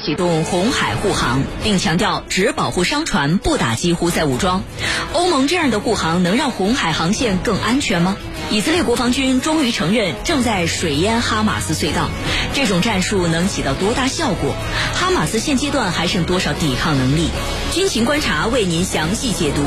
启动红海护航，并强调只保护商船，不打击胡塞武装。欧盟这样的护航能让红海航线更安全吗？以色列国防军终于承认正在水淹哈马斯隧道，这种战术能起到多大效果？哈马斯现阶段还剩多少抵抗能力？军情观察为您详细解读。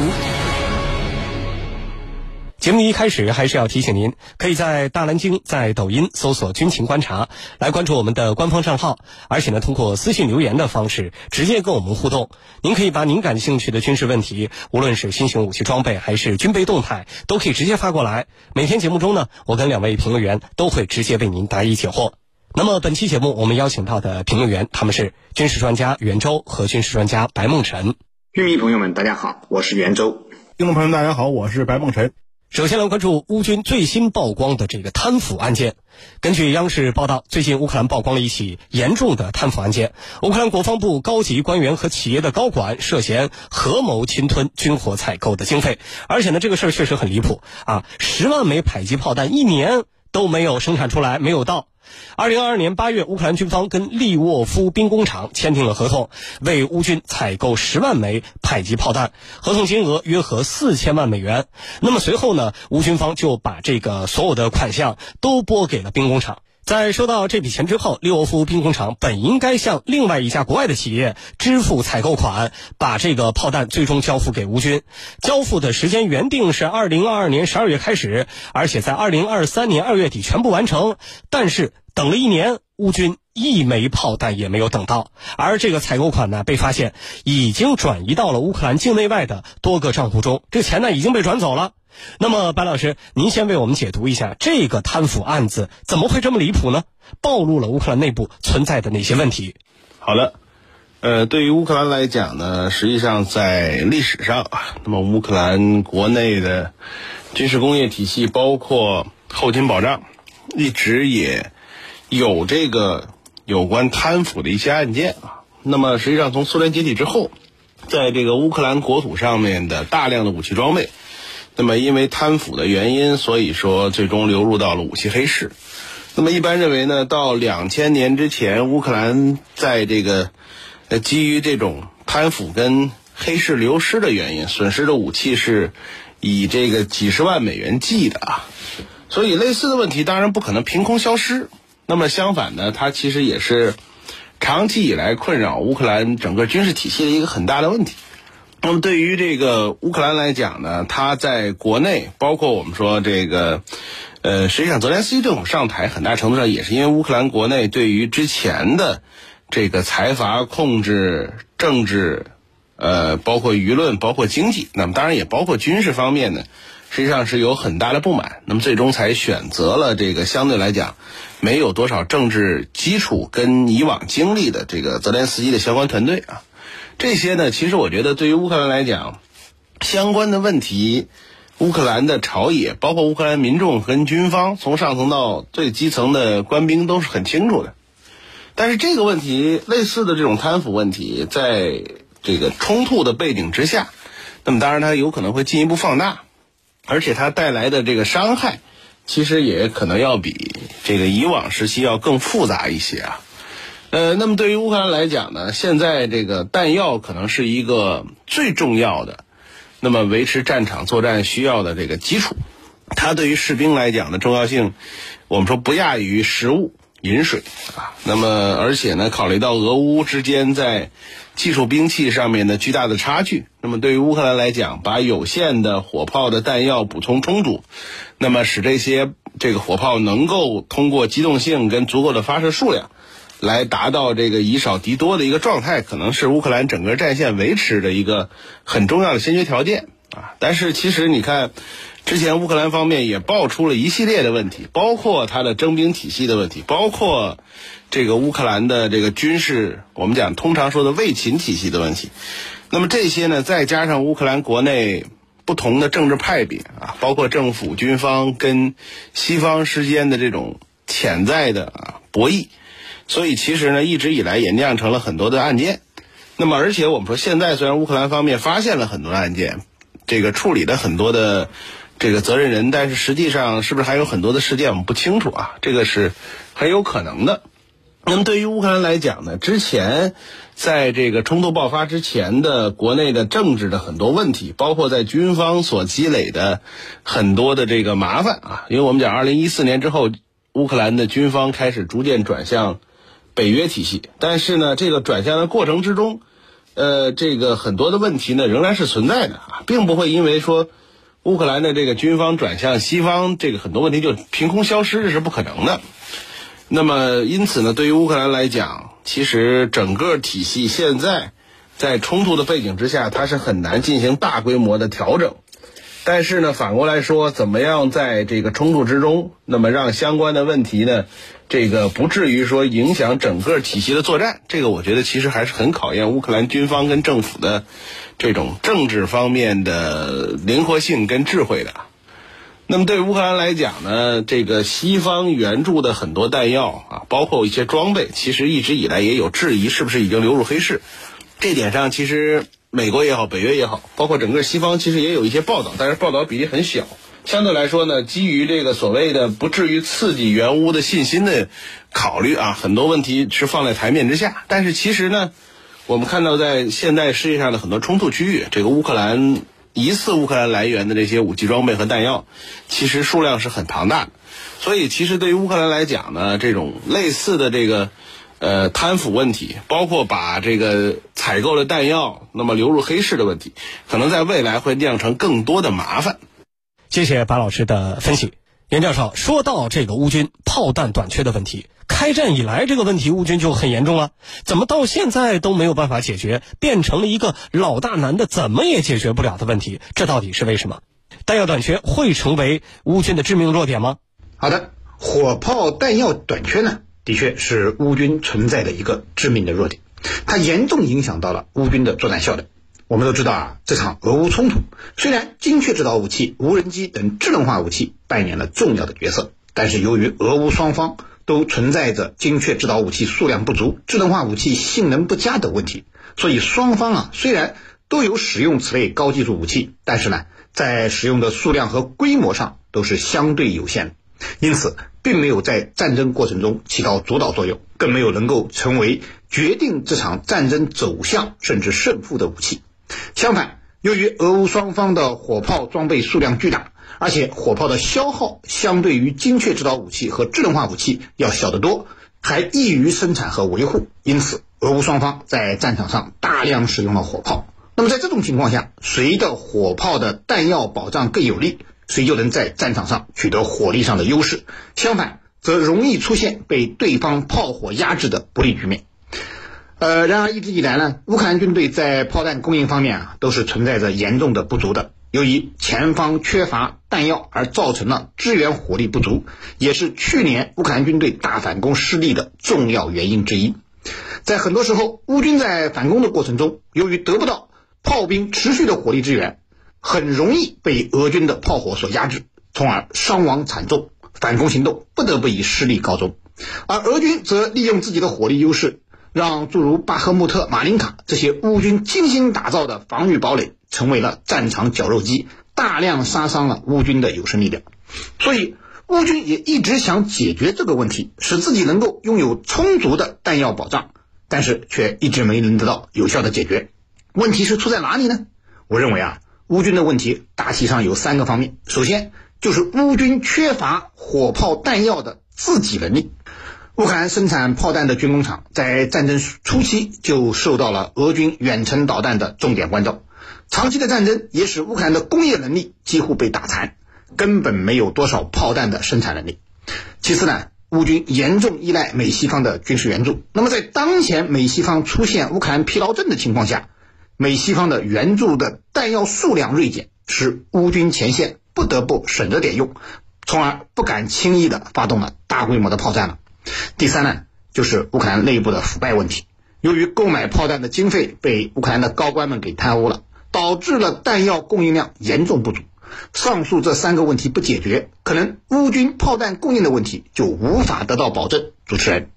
节目一开始还是要提醒您，可以在大蓝鲸在抖音搜索“军情观察”来关注我们的官方账号，而且呢，通过私信留言的方式直接跟我们互动。您可以把您感兴趣的军事问题，无论是新型武器装备还是军备动态，都可以直接发过来。每天节目中呢，我跟两位评论员都会直接为您答疑解惑。那么本期节目我们邀请到的评论员，他们是军事专家袁周和军事专家白梦辰。军迷朋友们，大家好，我是袁周。听众朋友们，大家好，我是白梦辰。首先来关注乌军最新曝光的这个贪腐案件。根据央视报道，最近乌克兰曝光了一起严重的贪腐案件。乌克兰国防部高级官员和企业的高管涉嫌合谋侵吞军火采购的经费，而且呢，这个事儿确实很离谱啊！十万枚迫击炮弹一年都没有生产出来，没有到。二零二二年八月，乌克兰军方跟利沃夫兵工厂签订了合同，为乌军采购十万枚迫击炮弹，合同金额约合四千万美元。那么随后呢，乌军方就把这个所有的款项都拨给了兵工厂。在收到这笔钱之后，利沃夫兵工厂本应该向另外一家国外的企业支付采购款，把这个炮弹最终交付给乌军。交付的时间原定是二零二二年十二月开始，而且在二零二三年二月底全部完成。但是等了一年，乌军一枚炮弹也没有等到，而这个采购款呢，被发现已经转移到了乌克兰境内外的多个账户中，这钱呢已经被转走了。那么，白老师，您先为我们解读一下这个贪腐案子怎么会这么离谱呢？暴露了乌克兰内部存在的哪些问题？好的，呃，对于乌克兰来讲呢，实际上在历史上啊，那么乌克兰国内的军事工业体系，包括后勤保障，一直也有这个有关贪腐的一些案件啊。那么，实际上从苏联解体之后，在这个乌克兰国土上面的大量的武器装备。那么，因为贪腐的原因，所以说最终流入到了武器黑市。那么，一般认为呢，到两千年之前，乌克兰在这个呃基于这种贪腐跟黑市流失的原因，损失的武器是以这个几十万美元计的啊。所以，类似的问题当然不可能凭空消失。那么，相反呢，它其实也是长期以来困扰乌克兰整个军事体系的一个很大的问题。那么对于这个乌克兰来讲呢，他在国内，包括我们说这个，呃，实际上泽连斯基政府上台，很大程度上也是因为乌克兰国内对于之前的这个财阀控制政治，呃，包括舆论，包括经济，那么当然也包括军事方面呢，实际上是有很大的不满，那么最终才选择了这个相对来讲没有多少政治基础跟以往经历的这个泽连斯基的相关团队啊。这些呢，其实我觉得对于乌克兰来讲，相关的问题，乌克兰的朝野，包括乌克兰民众跟军方，从上层到最基层的官兵都是很清楚的。但是这个问题，类似的这种贪腐问题，在这个冲突的背景之下，那么当然它有可能会进一步放大，而且它带来的这个伤害，其实也可能要比这个以往时期要更复杂一些啊。呃，那么对于乌克兰来讲呢，现在这个弹药可能是一个最重要的，那么维持战场作战需要的这个基础，它对于士兵来讲的重要性，我们说不亚于食物、饮水啊。那么而且呢，考虑到俄乌之间在技术兵器上面的巨大的差距，那么对于乌克兰来讲，把有限的火炮的弹药补充充足，那么使这些这个火炮能够通过机动性跟足够的发射数量。来达到这个以少敌多的一个状态，可能是乌克兰整个战线维持的一个很重要的先决条件啊。但是其实你看，之前乌克兰方面也爆出了一系列的问题，包括它的征兵体系的问题，包括这个乌克兰的这个军事，我们讲通常说的卫勤体系的问题。那么这些呢，再加上乌克兰国内不同的政治派别啊，包括政府、军方跟西方之间的这种潜在的啊博弈。所以其实呢，一直以来也酿成了很多的案件。那么，而且我们说，现在虽然乌克兰方面发现了很多案件，这个处理了很多的这个责任人，但是实际上是不是还有很多的事件我们不清楚啊？这个是很有可能的。那么对于乌克兰来讲呢，之前在这个冲突爆发之前的国内的政治的很多问题，包括在军方所积累的很多的这个麻烦啊，因为我们讲二零一四年之后，乌克兰的军方开始逐渐转向北约体系，但是呢，这个转向的过程之中，呃，这个很多的问题呢仍然是存在的啊，并不会因为说乌克兰的这个军方转向西方，这个很多问题就凭空消失，这是不可能的。那么，因此呢，对于乌克兰来讲，其实整个体系现在在冲突的背景之下，它是很难进行大规模的调整。但是呢，反过来说，怎么样在这个冲突之中，那么让相关的问题呢，这个不至于说影响整个体系的作战，这个我觉得其实还是很考验乌克兰军方跟政府的这种政治方面的灵活性跟智慧的。那么对乌克兰来讲呢，这个西方援助的很多弹药啊，包括一些装备，其实一直以来也有质疑，是不是已经流入黑市？这点上，其实美国也好，北约也好，包括整个西方，其实也有一些报道，但是报道比例很小。相对来说呢，基于这个所谓的不至于刺激原乌的信心的考虑啊，很多问题是放在台面之下。但是其实呢，我们看到在现在世界上的很多冲突区域，这个乌克兰。疑似乌克兰来源的这些武器装备和弹药，其实数量是很庞大的，所以其实对于乌克兰来讲呢，这种类似的这个呃贪腐问题，包括把这个采购的弹药那么流入黑市的问题，可能在未来会酿成更多的麻烦。谢谢白老师的分析。袁教授说到这个乌军炮弹短缺的问题，开战以来这个问题乌军就很严重了，怎么到现在都没有办法解决，变成了一个老大难的怎么也解决不了的问题？这到底是为什么？弹药短缺会成为乌军的致命弱点吗？好的，火炮弹药短缺呢，的确是乌军存在的一个致命的弱点，它严重影响到了乌军的作战效率。我们都知道啊，这场俄乌冲突虽然精确制导武器、无人机等智能化武器扮演了重要的角色，但是由于俄乌双方都存在着精确制导武器数量不足、智能化武器性能不佳等问题，所以双方啊虽然都有使用此类高技术武器，但是呢，在使用的数量和规模上都是相对有限的，因此并没有在战争过程中起到主导作用，更没有能够成为决定这场战争走向甚至胜负的武器。相反，由于俄乌双方的火炮装备数量巨大，而且火炮的消耗相对于精确制导武器和智能化武器要小得多，还易于生产和维护，因此俄乌双方在战场上大量使用了火炮。那么在这种情况下，谁的火炮的弹药保障更有利，谁就能在战场上取得火力上的优势。相反，则容易出现被对方炮火压制的不利局面。呃，然而一直以来呢，乌克兰军队在炮弹供应方面啊，都是存在着严重的不足的。由于前方缺乏弹药而造成了支援火力不足，也是去年乌克兰军队大反攻失利的重要原因之一。在很多时候，乌军在反攻的过程中，由于得不到炮兵持续的火力支援，很容易被俄军的炮火所压制，从而伤亡惨重，反攻行动不得不以失利告终。而俄军则利用自己的火力优势。让诸如巴赫穆特、马林卡这些乌军精心打造的防御堡垒成为了战场绞肉机，大量杀伤了乌军的有生力量。所以，乌军也一直想解决这个问题，使自己能够拥有充足的弹药保障，但是却一直没能得到有效的解决。问题是出在哪里呢？我认为啊，乌军的问题大体上有三个方面。首先，就是乌军缺乏火炮弹药的自给能力。乌克兰生产炮弹的军工厂在战争初期就受到了俄军远程导弹的重点关照，长期的战争也使乌克兰的工业能力几乎被打残，根本没有多少炮弹的生产能力。其次呢，乌军严重依赖美西方的军事援助。那么在当前美西方出现乌克兰疲劳症的情况下，美西方的援助的弹药数量锐减，使乌军前线不得不省着点用，从而不敢轻易的发动了大规模的炮战了。第三呢，就是乌克兰内部的腐败问题。由于购买炮弹的经费被乌克兰的高官们给贪污了，导致了弹药供应量严重不足。上述这三个问题不解决，可能乌军炮弹供应的问题就无法得到保证。主持人，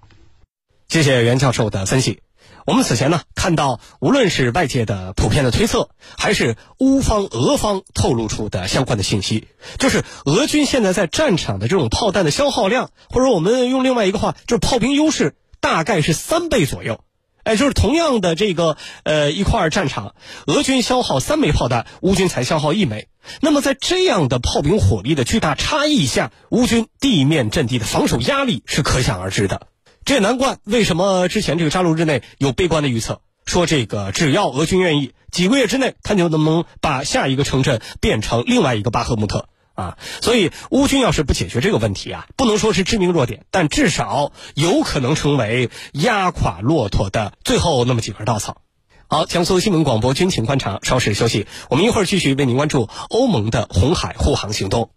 谢谢袁教授的分析。我们此前呢看到，无论是外界的普遍的推测，还是乌方、俄方透露出的相关的信息，就是俄军现在在战场的这种炮弹的消耗量，或者我们用另外一个话，就是炮兵优势，大概是三倍左右。哎，就是同样的这个呃一块战场，俄军消耗三枚炮弹，乌军才消耗一枚。那么在这样的炮兵火力的巨大差异下，乌军地面阵地的防守压力是可想而知的。这也难怪为什么之前这个扎卢日内有悲观的预测，说这个只要俄军愿意，几个月之内他就能不能把下一个城镇变成另外一个巴赫穆特。啊，所以乌军要是不解决这个问题啊，不能说是致命弱点，但至少有可能成为压垮骆驼的最后那么几根稻草。好，江苏新闻广播军情观察，稍事休息，我们一会儿继续为您关注欧盟的红海护航行动。